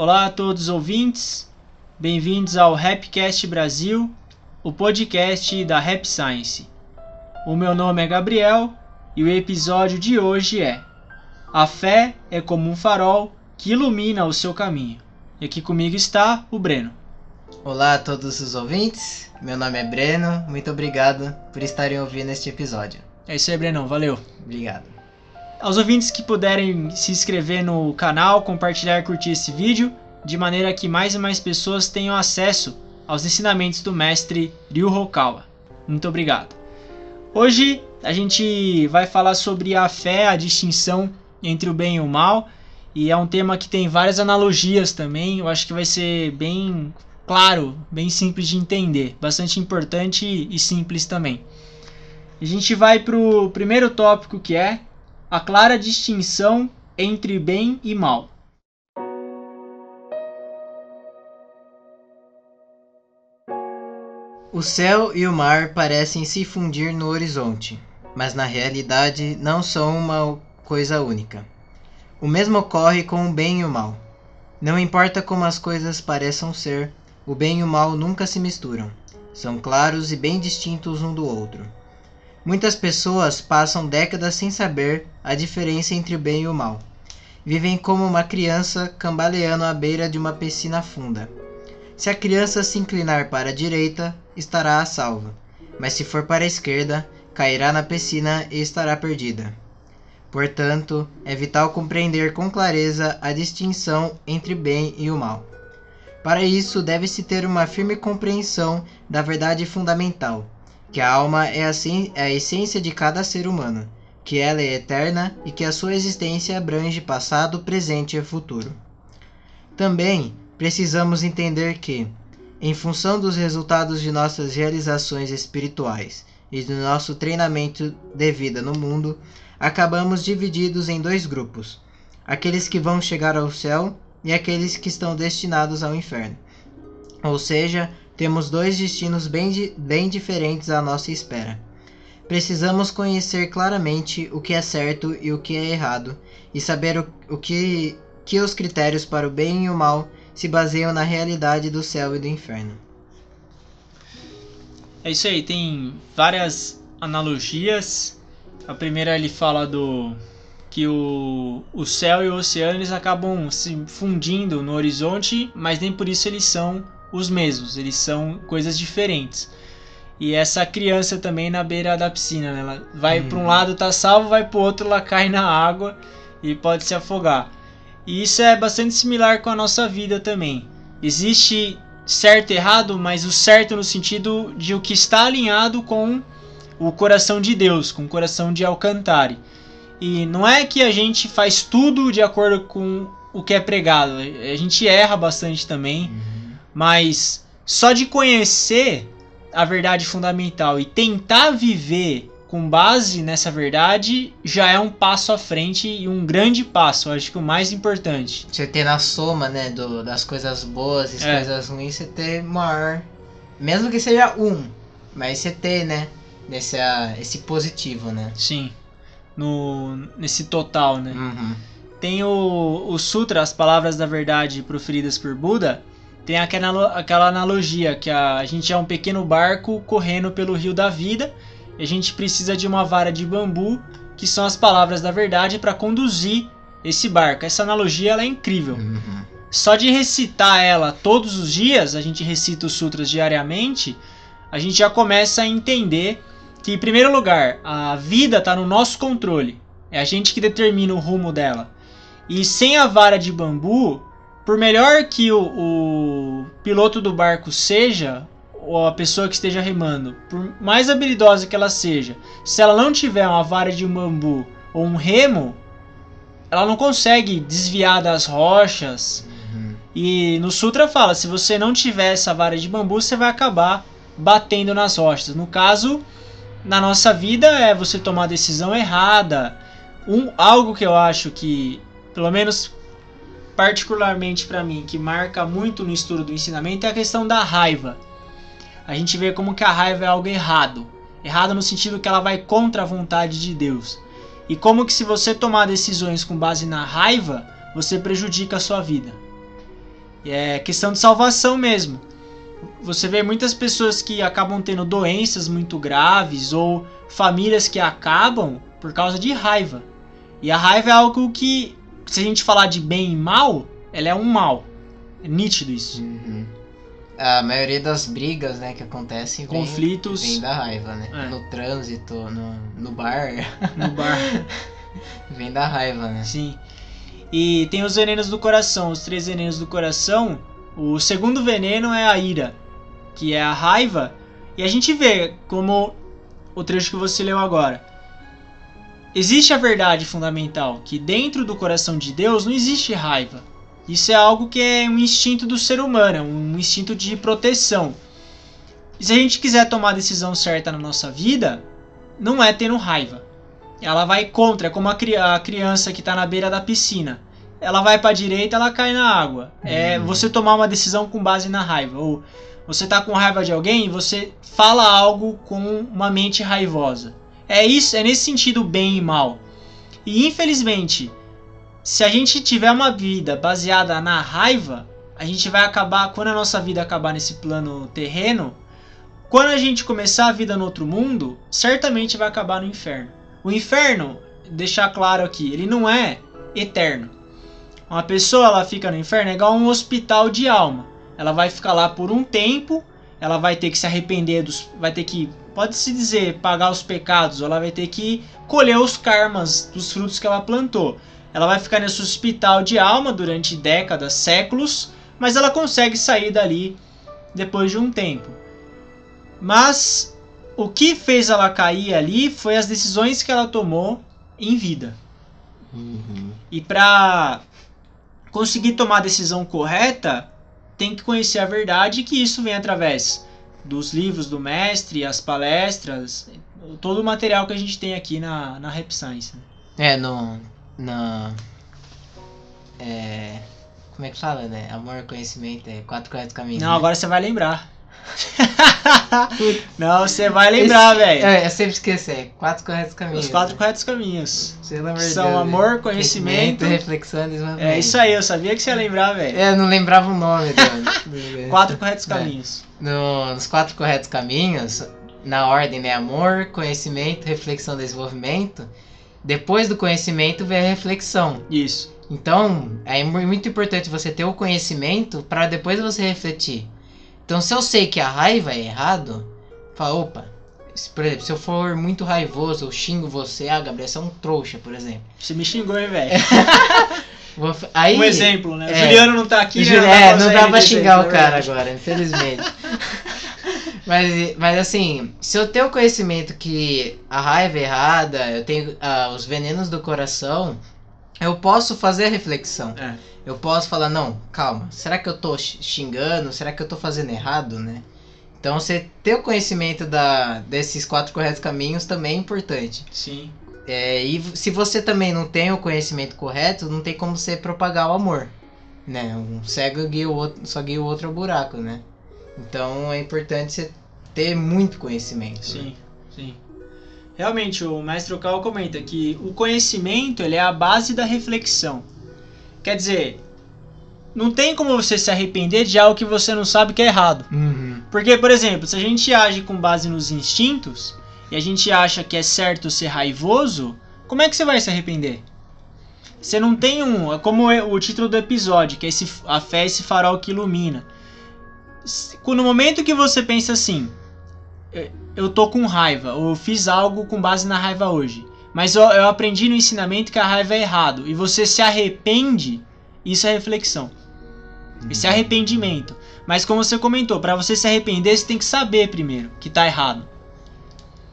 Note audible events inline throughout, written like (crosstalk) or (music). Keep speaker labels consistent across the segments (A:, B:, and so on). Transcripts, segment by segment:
A: Olá a todos os ouvintes, bem-vindos ao Rapcast Brasil, o podcast da Rap Science. O meu nome é Gabriel e o episódio de hoje é A fé é como um farol que ilumina o seu caminho. E aqui comigo está o Breno.
B: Olá a todos os ouvintes, meu nome é Breno, muito obrigado por estarem ouvindo este episódio.
A: É isso aí, Brenão, valeu.
B: Obrigado.
A: Aos ouvintes que puderem se inscrever no canal, compartilhar e curtir esse vídeo, de maneira que mais e mais pessoas tenham acesso aos ensinamentos do mestre Ryu Hokawa. Muito obrigado. Hoje a gente vai falar sobre a fé, a distinção entre o bem e o mal, e é um tema que tem várias analogias também. Eu acho que vai ser bem claro, bem simples de entender, bastante importante e simples também. A gente vai para o primeiro tópico que é a clara distinção entre bem e mal.
B: O céu e o mar parecem se fundir no horizonte, mas na realidade não são uma coisa única. O mesmo ocorre com o bem e o mal. Não importa como as coisas pareçam ser, o bem e o mal nunca se misturam. São claros e bem distintos um do outro. Muitas pessoas passam décadas sem saber a diferença entre o bem e o mal. Vivem como uma criança cambaleando à beira de uma piscina funda. Se a criança se inclinar para a direita, estará a salvo, mas se for para a esquerda, cairá na piscina e estará perdida. Portanto, é vital compreender com clareza a distinção entre bem e o mal. Para isso, deve-se ter uma firme compreensão da verdade fundamental, que a alma é a essência de cada ser humano, que ela é eterna e que a sua existência abrange passado, presente e futuro. Também precisamos entender que, em função dos resultados de nossas realizações espirituais e do nosso treinamento de vida no mundo, acabamos divididos em dois grupos: aqueles que vão chegar ao céu e aqueles que estão destinados ao inferno. Ou seja, temos dois destinos bem, bem diferentes à nossa espera. Precisamos conhecer claramente o que é certo e o que é errado, e saber o, o que, que os critérios para o bem e o mal se baseiam na realidade do céu e do inferno.
A: É isso aí, tem várias analogias. A primeira ele fala do que o, o céu e o oceano eles acabam se fundindo no horizonte, mas nem por isso eles são os mesmos, eles são coisas diferentes. E essa criança também na beira da piscina, né? ela vai hum. para um lado tá salvo, vai para o outro ela cai na água e pode se afogar. E isso é bastante similar com a nossa vida também. Existe certo e errado, mas o certo no sentido de o que está alinhado com o coração de Deus, com o coração de Alcantare. E não é que a gente faz tudo de acordo com o que é pregado, a gente erra bastante também. Uhum mas só de conhecer a verdade fundamental e tentar viver com base nessa verdade já é um passo à frente e um grande passo, eu acho que o mais importante.
B: Você ter na soma, né, do, das coisas boas e é. coisas ruins, você ter maior. Mesmo que seja um, mas você ter, né, nesse, esse positivo, né?
A: Sim. No, nesse total, né?
B: Uhum.
A: Tem o, o Sutra, as palavras da verdade proferidas por Buda, tem aquela, aquela analogia que a, a gente é um pequeno barco correndo pelo rio da vida e a gente precisa de uma vara de bambu, que são as palavras da verdade, para conduzir esse barco. Essa analogia ela é incrível.
B: Uhum.
A: Só de recitar ela todos os dias, a gente recita os sutras diariamente, a gente já começa a entender que, em primeiro lugar, a vida está no nosso controle. É a gente que determina o rumo dela. E sem a vara de bambu, por melhor que o, o piloto do barco seja, ou a pessoa que esteja remando, por mais habilidosa que ela seja, se ela não tiver uma vara de bambu ou um remo, ela não consegue desviar das rochas.
B: Uhum.
A: E no Sutra fala: se você não tiver essa vara de bambu, você vai acabar batendo nas rochas. No caso, na nossa vida, é você tomar a decisão errada. Um, algo que eu acho que, pelo menos particularmente para mim, que marca muito no estudo do ensinamento é a questão da raiva. A gente vê como que a raiva é algo errado. Errado no sentido que ela vai contra a vontade de Deus. E como que se você tomar decisões com base na raiva, você prejudica a sua vida. É questão de salvação mesmo. Você vê muitas pessoas que acabam tendo doenças muito graves ou famílias que acabam por causa de raiva. E a raiva é algo que, se a gente falar de bem e mal, ela é um mal. É nítido isso.
B: Uhum. A maioria das brigas, né, que acontecem vem,
A: Conflitos
B: vem da raiva, né?
A: É.
B: No trânsito, no, no bar,
A: no bar. (laughs)
B: vem da raiva, né?
A: Sim. E tem os venenos do coração, os três venenos do coração. O segundo veneno é a ira, que é a raiva. E a gente vê como o trecho que você leu agora. Existe a verdade fundamental que dentro do coração de Deus não existe raiva. Isso é algo que é um instinto do ser humano, é um instinto de proteção. E se a gente quiser tomar a decisão certa na nossa vida, não é tendo raiva. Ela vai contra, é como a, cri a criança que está na beira da piscina. Ela vai para a direita, ela cai na água. É
B: Hum.
A: você tomar uma decisão com base na raiva. Ou você tá com raiva de alguém e você fala algo com uma mente raivosa. É isso, é nesse sentido bem e mal. E infelizmente, se a gente tiver uma vida baseada na raiva, a gente vai acabar, quando a nossa vida acabar nesse plano terreno, quando a gente começar a vida no outro mundo, certamente vai acabar no inferno. O inferno, deixar claro aqui, ele não é eterno. Uma pessoa ela fica no inferno é igual um hospital de alma. Ela vai ficar lá por um tempo, ela vai ter que se arrepender dos, vai ter que, pode se dizer, pagar os pecados, ela vai ter que colher os karmas dos frutos que ela plantou. Ela vai ficar nesse hospital de alma durante décadas, séculos, mas ela consegue sair dali depois de um tempo. Mas o que fez ela cair ali foi as decisões que ela tomou em vida.
B: Uhum.
A: E para conseguir tomar a decisão correta, tem que conhecer a verdade, que isso vem através dos livros do mestre, as palestras, todo o material que a gente tem aqui na, na Rap Science. né?
B: É, no. Na. É. Como é que fala, né? Amor, conhecimento, é quatro corretos caminhos.
A: Não,
B: né?
A: agora você vai lembrar. (laughs) Não, você vai lembrar, velho.
B: É, eu sempre esqueço, é quatro corretos caminhos.
A: Os quatro
B: né?
A: corretos caminhos.
B: Pelo amor de
A: são
B: Deus,
A: amor,
B: né?
A: conhecimento.
B: reflexão.
A: É isso aí, eu sabia que você ia lembrar, velho.
B: É, eu não lembrava o nome (laughs) do.
A: Quatro corretos
B: É. No- nos quatro corretos caminhos, na ordem, né? Amor, conhecimento, reflexão, desenvolvimento. Depois do conhecimento vem a reflexão.
A: Isso.
B: Então, é mu- muito importante você ter o conhecimento para depois você refletir. Então, se eu sei que a raiva é errado, fala, opa, por exemplo, se eu for muito raivoso, eu xingo você, ah, Gabriel, você é um trouxa, por exemplo.
A: Você me xingou, hein, velho. (laughs)
B: Aí,
A: Um exemplo, né? O
B: é.
A: Juliano não tá aqui, né?
B: Ju-
A: dá
B: é, não dá
A: ele
B: pra xingar o
A: é
B: cara agora, infelizmente. (laughs) mas, mas assim, se eu tenho conhecimento que a raiva é errada, eu tenho ah, os venenos do coração, eu posso fazer a reflexão.
A: É.
B: Eu posso falar, não, calma, será que eu tô xingando? Será que eu tô fazendo errado, né? Então você ter o conhecimento da, desses quatro corretos caminhos também é importante.
A: Sim.
B: É, e se você também não tem o conhecimento correto, não tem como você propagar o amor. Né? Um cego guia o outro, só guia o outro ao buraco, né? Então é importante você ter muito conhecimento. né?
A: Sim, sim. Realmente, o mestre Okal comenta que o conhecimento ele é a base da reflexão. Quer dizer, não tem como você se arrepender de algo que você não sabe que é errado.
B: Uhum.
A: Porque, por exemplo, se a gente age com base nos instintos e a gente acha que é certo ser raivoso, como é que você vai se arrepender? Você não tem um. É como o título do episódio, que é esse, a fé é esse farol que ilumina. No momento que você pensa assim, "Eu- tô com raiva, ou eu fiz algo com base na raiva hoje, mas eu, eu aprendi no ensinamento que a raiva é errado, e você se arrepende, isso é reflexão. Esse é arrependimento. Mas como você comentou, para você se arrepender, você tem que saber primeiro que tá errado.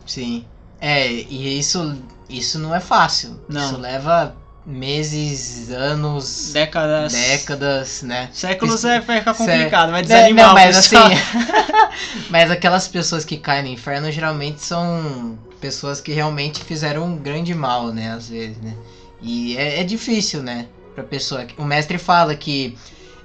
B: Sim. É, e isso, isso não é fácil.
A: Não.
B: Isso leva meses, anos,
A: Décadas.
B: décadas, né?
A: Séculos é,
B: Cê-
A: complicado, vai
B: Né,
A: desanimar
B: não, mas assim. (laughs) (laughs) mas aquelas pessoas que caem no inferno geralmente são pessoas que realmente fizeram um grande mal, né? Às vezes, né? E é, é difícil, né? Pra pessoa. O mestre fala que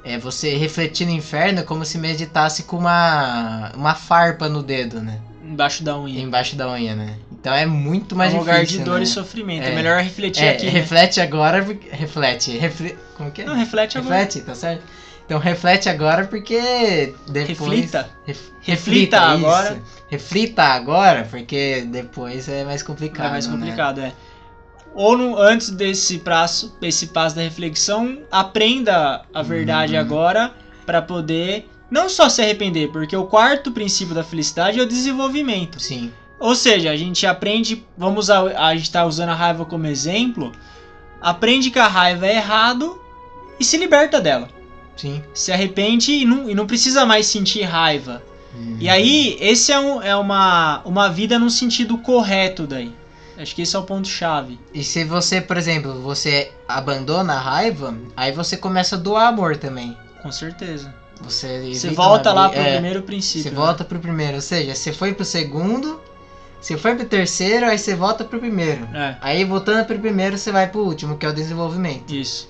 B: é, você refletir no inferno é como se meditasse com uma, uma farpa no dedo, né?
A: Embaixo da unha.
B: Embaixo da unha, né? Então é muito mais
A: é um
B: difícil.
A: lugar de dor
B: né?
A: e sofrimento. É,
B: É.
A: melhor refletir
B: É,
A: aqui. né?
B: reflete agora, reflete. Refle... Como que é?
A: Não, reflete agora.
B: Reflete, tá certo? Então reflete agora porque depois.
A: Reflita.
B: Ref-
A: Reflita
B: isso.
A: agora.
B: Reflita agora, porque depois é mais complicado.
A: É mais
B: né?
A: complicado, é. Ou no- antes desse passo, esse passo da reflexão, aprenda a verdade
B: Uhum.
A: agora para poder não só se arrepender, porque o quarto princípio da felicidade é o desenvolvimento.
B: Sim.
A: Ou seja, a gente aprende, vamos usar, a gente tá usando a raiva como exemplo, aprende que a raiva é errado e se liberta dela.
B: Sim.
A: Se arrepende e não, e não precisa mais sentir raiva.
B: Uhum.
A: E aí, esse é, um- é uma, uma vida no sentido correto daí. Acho que esse é o ponto chave.
B: E se você, por exemplo, você abandona a raiva, aí você começa a doar amor também.
A: Com certeza.
B: Você,
A: Você volta lá pro
B: é,
A: primeiro princípio.
B: Você
A: né?
B: volta pro primeiro, ou seja, você foi pro segundo, você foi pro terceiro, aí você volta pro primeiro.
A: É,
B: Aí voltando pro primeiro, você vai pro último, que é o desenvolvimento.
A: isso.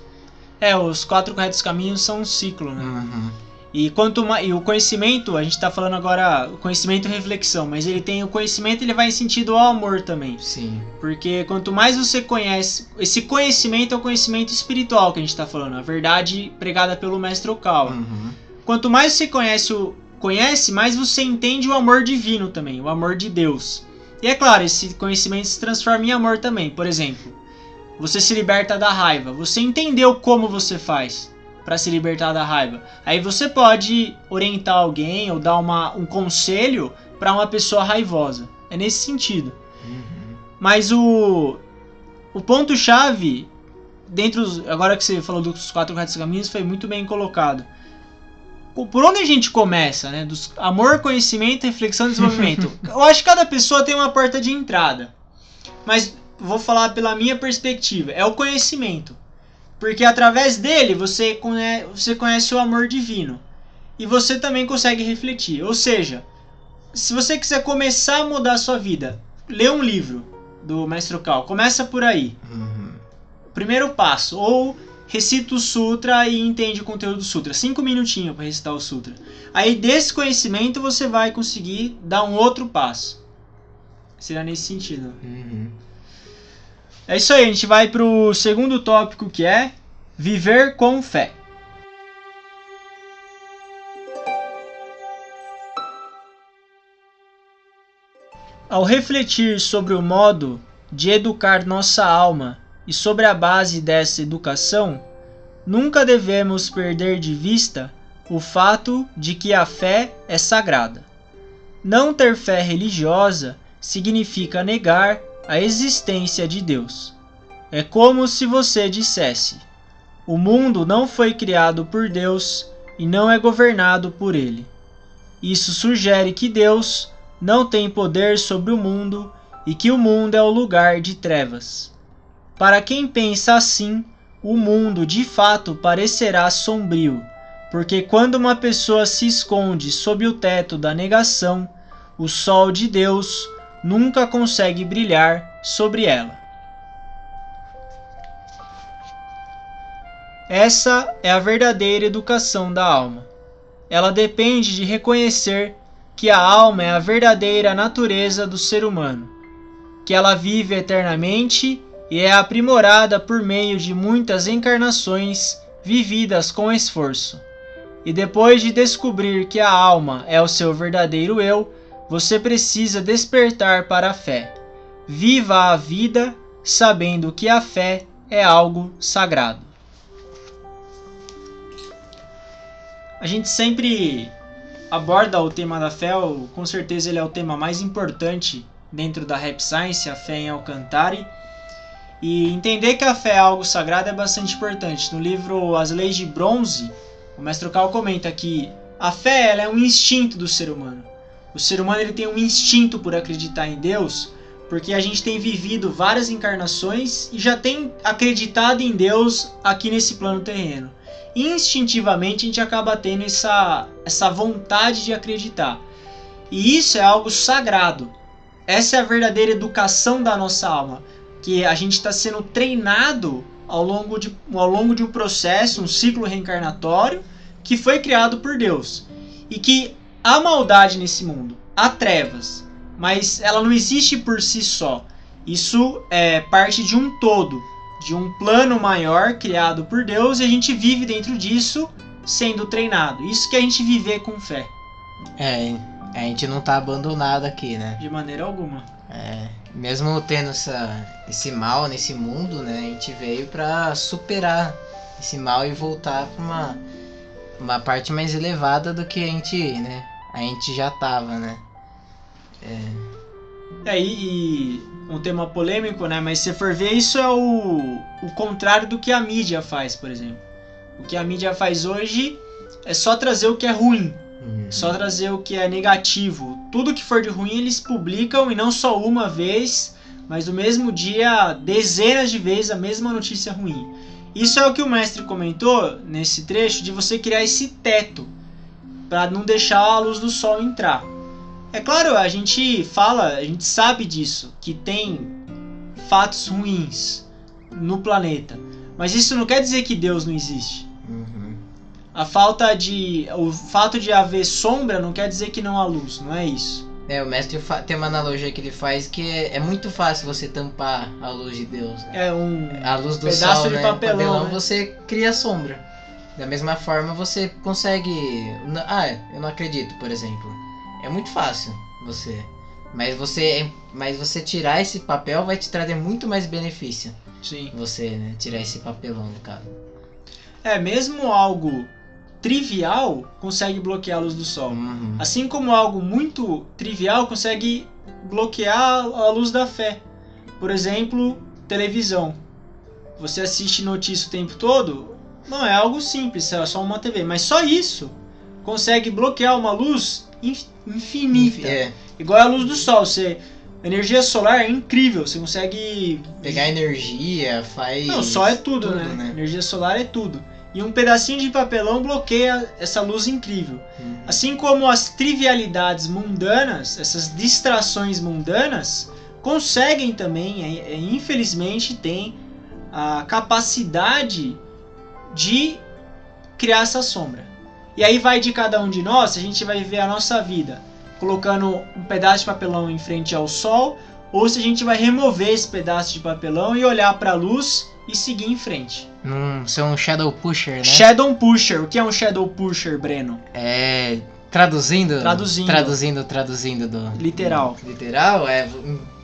A: É, os quatro corretos caminhos são um ciclo, né?
B: Uhum.
A: E quanto mais, e o conhecimento, a gente tá falando agora o conhecimento e reflexão, mas ele tem o conhecimento, ele vai em sentido ao amor também.
B: Sim.
A: Porque quanto mais você conhece, esse conhecimento é o conhecimento espiritual que a gente tá falando, a verdade pregada pelo mestre Okawa.
B: Uhum.
A: Quanto mais você conhece, o, conhece, mais você entende o amor divino também, o amor de Deus. E é claro, esse conhecimento se transforma em amor também. Por exemplo, você se liberta da raiva. Você entendeu como você faz para se libertar da raiva. Aí você pode orientar alguém ou dar uma, um conselho para uma pessoa raivosa. É nesse sentido.
B: Uhum.
A: Mas o, o ponto-chave, dentro agora que você falou dos quatro retos caminhos, foi muito bem colocado. Por onde a gente começa, né? Dos amor, conhecimento, reflexão e desenvolvimento. (laughs) Eu acho que cada pessoa tem uma porta de entrada. Mas vou falar pela minha perspectiva. É o conhecimento. Porque através dele você conhece, você conhece o amor divino. E você também consegue refletir. Ou seja, se você quiser começar a mudar a sua vida, lê um livro do Mestre Cal. Começa por aí.
B: Uhum.
A: Primeiro passo. Ou recita o Sutra e entende o conteúdo do Sutra. Cinco minutinhos para recitar o Sutra. Aí desse conhecimento você vai conseguir dar um outro passo. Será nesse sentido.
B: Uhum.
A: É isso aí, a gente vai pro segundo tópico que é viver com fé. Ao refletir sobre o modo de educar nossa alma e sobre a base dessa educação, nunca devemos perder de vista o fato de que a fé é sagrada. Não ter fé religiosa significa negar a existência de Deus. É como se você dissesse: o mundo não foi criado por Deus e não é governado por ele. Isso sugere que Deus não tem poder sobre o mundo e que o mundo é o lugar de trevas. Para quem pensa assim, o mundo de fato parecerá sombrio, porque quando uma pessoa se esconde sob o teto da negação, o sol de Deus nunca consegue brilhar sobre ela. Essa é a verdadeira educação da alma. Ela depende de reconhecer que a alma é a verdadeira natureza do ser humano, que ela vive eternamente e é aprimorada por meio de muitas encarnações vividas com esforço. E depois de descobrir que a alma é o seu verdadeiro eu, você precisa despertar para a fé. Viva a vida sabendo que a fé é algo sagrado. A gente sempre aborda o tema da fé, com certeza ele é o tema mais importante dentro da Rap Science, a fé em Alcantari. E entender que a fé é algo sagrado é bastante importante. No livro As Leis de Bronze, o mestre Cal comenta que a fé ela é um instinto do ser humano. O ser humano ele tem um instinto por acreditar em Deus, porque a gente tem vivido várias encarnações e já tem acreditado em Deus aqui nesse plano terreno. Instintivamente a gente acaba tendo essa, essa vontade de acreditar. E isso é algo sagrado. Essa é a verdadeira educação da nossa alma, que a gente está sendo treinado ao longo, de, ao longo de um processo, um ciclo reencarnatório que foi criado por Deus. E que há maldade nesse mundo, há trevas, mas ela não existe por si só. Isso é parte de um todo, de um plano maior criado por Deus e a gente vive dentro disso sendo treinado. Isso que a gente viver com fé.
B: É, a gente não tá abandonado aqui, né?
A: De maneira alguma.
B: É, mesmo tendo essa, esse mal nesse mundo, né? A gente veio pra superar esse mal e voltar pra uma, uma parte mais elevada do que a gente, né? A gente já tava, né?
A: É, e, e um tema polêmico, né? Mas se for ver, isso é o, o contrário do que a mídia faz, por exemplo. O que a mídia faz hoje é só trazer o que é ruim,
B: Hum.
A: só trazer o que é negativo. Tudo que for de ruim eles publicam e não só uma vez, mas no mesmo dia, dezenas de vezes a mesma notícia ruim. Isso é o que o mestre comentou nesse trecho de você criar esse teto para não deixar a luz do sol entrar. É claro, a gente fala, a gente sabe disso, que tem fatos ruins no planeta, mas isso não quer dizer que Deus não existe. A falta de. O fato de haver sombra não quer dizer que não há luz, não é isso.
B: É, o mestre tem uma analogia que ele faz que é, é muito fácil você tampar a luz de Deus. né?
A: É um.
B: A luz do
A: Pedaço
B: sol,
A: de
B: né?
A: papelão, né?
B: você cria sombra. Da mesma forma você consegue. Ah, eu não acredito, por exemplo. É muito fácil você. Mas você, mas você tirar esse papel vai te trazer muito mais benefício.
A: Sim.
B: Você, né? Tirar esse papelão no caso.
A: É, mesmo algo trivial consegue bloquear a luz do sol.
B: Uhum.
A: Assim como algo muito trivial consegue bloquear a luz da fé. Por exemplo, televisão. Você assiste notícia o tempo todo, não é algo simples, é só uma TV, mas só isso consegue bloquear uma luz inf- infinita.
B: É,
A: Igual a luz do sol, você energia solar é incrível, você consegue
B: pegar energia, faz.
A: Não, sol é tudo,
B: tudo,
A: né?
B: né?
A: Energia solar é tudo. E um pedacinho de papelão bloqueia essa luz incrível.
B: Uhum.
A: Assim como as trivialidades mundanas, essas distrações mundanas, conseguem também, é, é, infelizmente, tem a capacidade de criar essa sombra. E aí vai de cada um de nós, a gente vai viver a nossa vida colocando um pedaço de papelão em frente ao sol, ou se a gente vai remover esse pedaço de papelão e olhar para a luz e seguir em frente.
B: Num, ser um shadow pusher, né?
A: Shadow Pusher. O que é um Shadow Pusher, Breno?
B: É. Traduzindo?
A: Traduzindo.
B: Traduzindo, traduzindo do.
A: Literal.
B: do- literal é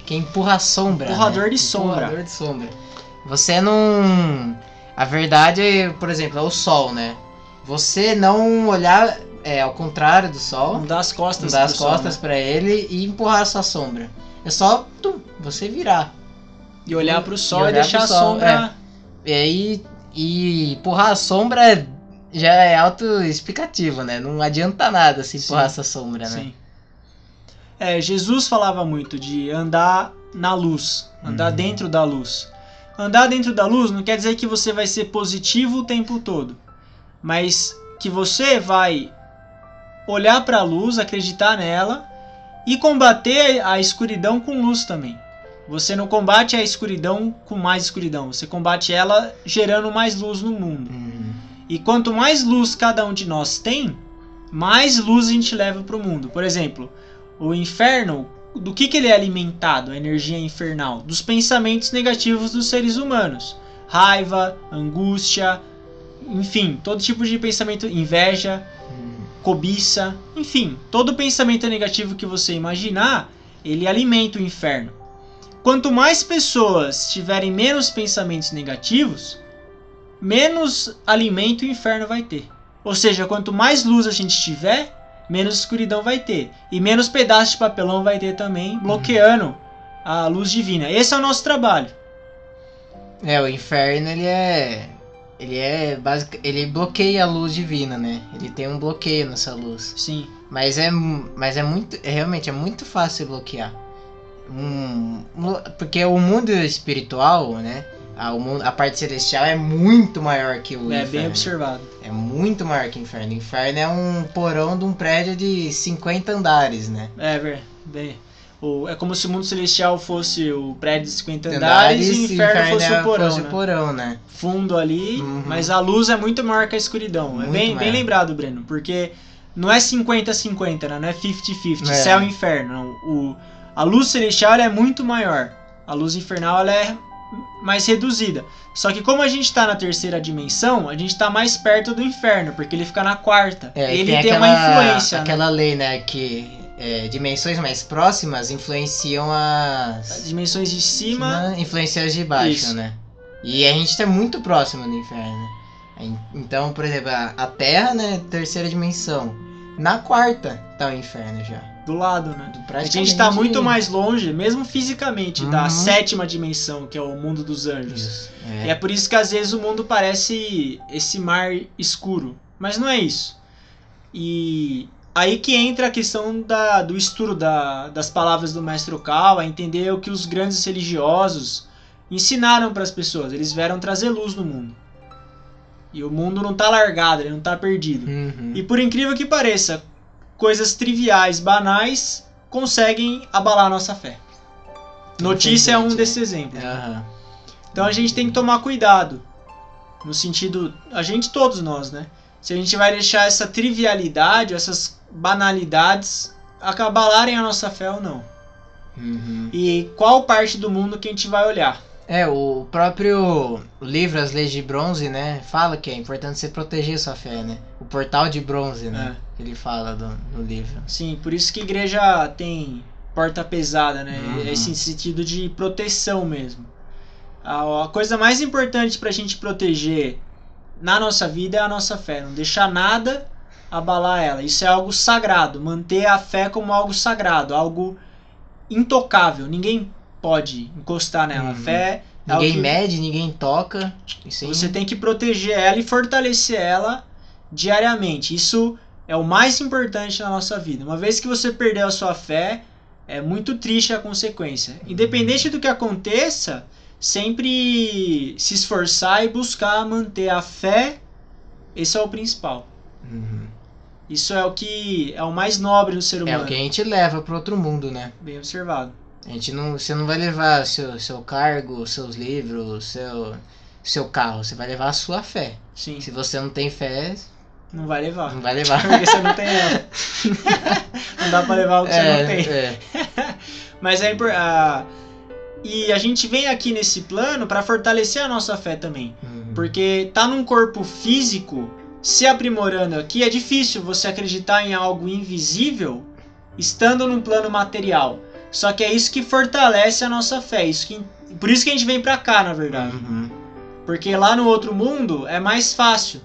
B: quem empurra a sombra.
A: Empurrador
B: né?
A: de sombra.
B: Empurrador de sombra. Você não. A verdade, por exemplo, é o sol, né? Você não olhar é, ao contrário do sol,
A: Não dá as
B: não
A: costas
B: dar as
A: pro sol,
B: costas
A: né?
B: pra ele e empurrar a sua sombra. É só tum, você virar.
A: E olhar pro sol e,
B: olhar
A: deixar a
B: sol,
A: sombra.
B: E aí. E empurrar a sombra já é autoexplicativo, né? Não adianta nada se empurrar
A: Sim.
B: essa sombra, né?
A: Sim. É, Jesus falava muito de andar na luz, andar
B: Uhum.
A: dentro da luz. Andar dentro da luz não quer dizer que você vai ser positivo o tempo todo, mas que você vai olhar para a luz, acreditar nela e combater a escuridão com luz também. Você não combate a escuridão com mais escuridão, você combate ela gerando mais luz no mundo.
B: Uhum.
A: E quanto mais luz cada um de nós tem, mais luz a gente leva para o mundo. Por exemplo, o inferno, do que, que ele é alimentado, a energia infernal? Dos pensamentos negativos dos seres humanos. Raiva, angústia, enfim, todo tipo de pensamento, inveja,
B: Uhum.
A: cobiça, enfim, todo pensamento negativo que você imaginar, ele alimenta o inferno. Quanto mais pessoas tiverem menos pensamentos negativos, menos alimento o inferno vai ter. Ou seja, quanto mais luz a gente tiver, menos escuridão vai ter. E menos pedaços de papelão vai ter também, bloqueando a luz divina. Esse é o nosso trabalho.
B: É, o inferno ele é. Ele é basic, ele bloqueia a luz divina, né? Ele tem um bloqueio nessa luz.
A: Sim.
B: Mas é, mas é muito, é, realmente é muito fácil bloquear. Um, porque o mundo espiritual, né? A, mundo, a parte celestial é muito maior que o
A: é
B: inferno.
A: bem observado.
B: É muito maior que o inferno. O inferno é um porão de um prédio de 50 andares, né?
A: É, ver- bem. O, é como se o mundo celestial fosse o prédio de 50 andares, e o inferno, fosse
B: é-
A: o porão.
B: fosse
A: né?
B: porão, né?
A: Fundo ali,
B: Uhum.
A: mas a luz é muito maior que a escuridão. é
B: Muito
A: bem, bem
B: maior.
A: lembrado, Breno, porque não é 50-50, né? não é 50-50,
B: É.
A: céu e inferno. não. O, a luz celestial é muito maior. A luz infernal ela é mais reduzida. Só que como a gente tá na terceira dimensão, a gente tá mais perto do inferno, porque ele fica na quarta.
B: É,
A: ele
B: tem
A: tem,
B: aquela,
A: uma influência. né?
B: Aquela lei, né, que é, dimensões mais próximas influenciam as.
A: As dimensões de cima.
B: cima influenciam as de baixo,
A: Isso.
B: né? E a gente tá muito próximo do inferno. né? Então, por exemplo, a a Terra, né, terceira dimensão. Na quarta tá o inferno já.
A: Do lado, né? A gente
B: praticamente-
A: tá muito mais longe, mesmo fisicamente, da
B: Uhum.
A: sétima dimensão, que é o mundo dos anjos.
B: Isso.
A: E é por isso que às vezes o mundo parece esse mar escuro. Mas não é isso. E aí que entra a questão da, do estudo da- das palavras do Mestre Okawa, entender o que os grandes religiosos ensinaram para as pessoas. Eles vieram trazer luz no mundo. E o mundo não tá largado, ele não tá perdido.
B: Uhum.
A: E por incrível que pareça, coisas triviais, banais, conseguem abalar a nossa fé. Notícia é um desses exemplos.
B: Aham.
A: Então a gente tem que tomar cuidado. No sentido. A gente, todos nós, né? Se a gente vai deixar essa trivialidade, essas banalidades acabalarem a nossa fé ou não.
B: Uhum.
A: E qual parte do mundo que a gente vai olhar.
B: É, o próprio livro As Leis de Bronze, né, fala que é importante você proteger sua fé, né? O portal de bronze, né? que Ele fala do, no livro.
A: Sim, por isso que igreja tem porta pesada, né?
B: Uhum.
A: Esse sentido de proteção mesmo. A, a coisa mais importante pra gente proteger na nossa vida é a nossa fé. Não deixar nada abalar ela. Isso é algo sagrado. Manter a fé como algo sagrado, algo intocável. Ninguém pode encostar nela. A
B: Uhum.
A: fé é
B: Ninguém
A: que
B: mede, ninguém toca.
A: Você tem que proteger ela e fortalecer ela diariamente. Isso é o mais importante na nossa vida. Uma vez que você perdeu a sua fé, é muito triste a consequência. Independente do que aconteça, sempre se esforçar e buscar manter a fé. Esse é o principal.
B: Uhum.
A: Isso é o que é o mais nobre do ser
B: É
A: humano.
B: o que a gente leva pro outro mundo, né?
A: Bem observado.
B: A gente não, você não vai levar seu, seu cargo, seus livros, seu, seu carro. Você vai levar a sua fé.
A: Sim,
B: Se você não tem fé,
A: não vai levar.
B: não vai levar.
A: Porque você não tem ela. (laughs) não dá pra levar o que você não tem.
B: é. (laughs)
A: Mas é impor- a- E a gente vem aqui nesse plano para fortalecer a nossa fé também.
B: Uhum.
A: Porque tá num corpo físico se aprimorando aqui, é difícil você acreditar em algo invisível estando num plano material. Só que é isso que fortalece a nossa fé. Isso que... Por isso que a gente vem pra cá, na verdade.
B: Uhum.
A: Porque lá no outro mundo é mais fácil.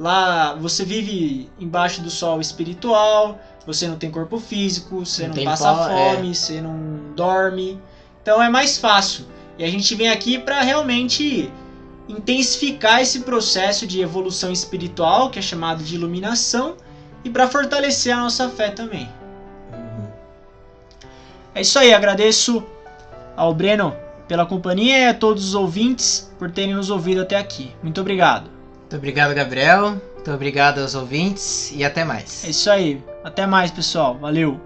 A: Lá você vive embaixo do sol espiritual, você não tem corpo físico, você
B: Não
A: não, passa
B: pó- é.
A: fome, você não dorme. Então é mais fácil. E a gente vem aqui para realmente intensificar esse processo de evolução espiritual, que é chamado de iluminação, e para fortalecer a nossa fé também.
B: Uhum.
A: É isso aí, agradeço ao Breno pela companhia e a todos os ouvintes por terem nos ouvido até aqui. Muito obrigado.
B: Muito obrigado, Gabriel. Muito obrigado aos ouvintes e até mais.
A: É isso aí. Até mais, pessoal. Valeu.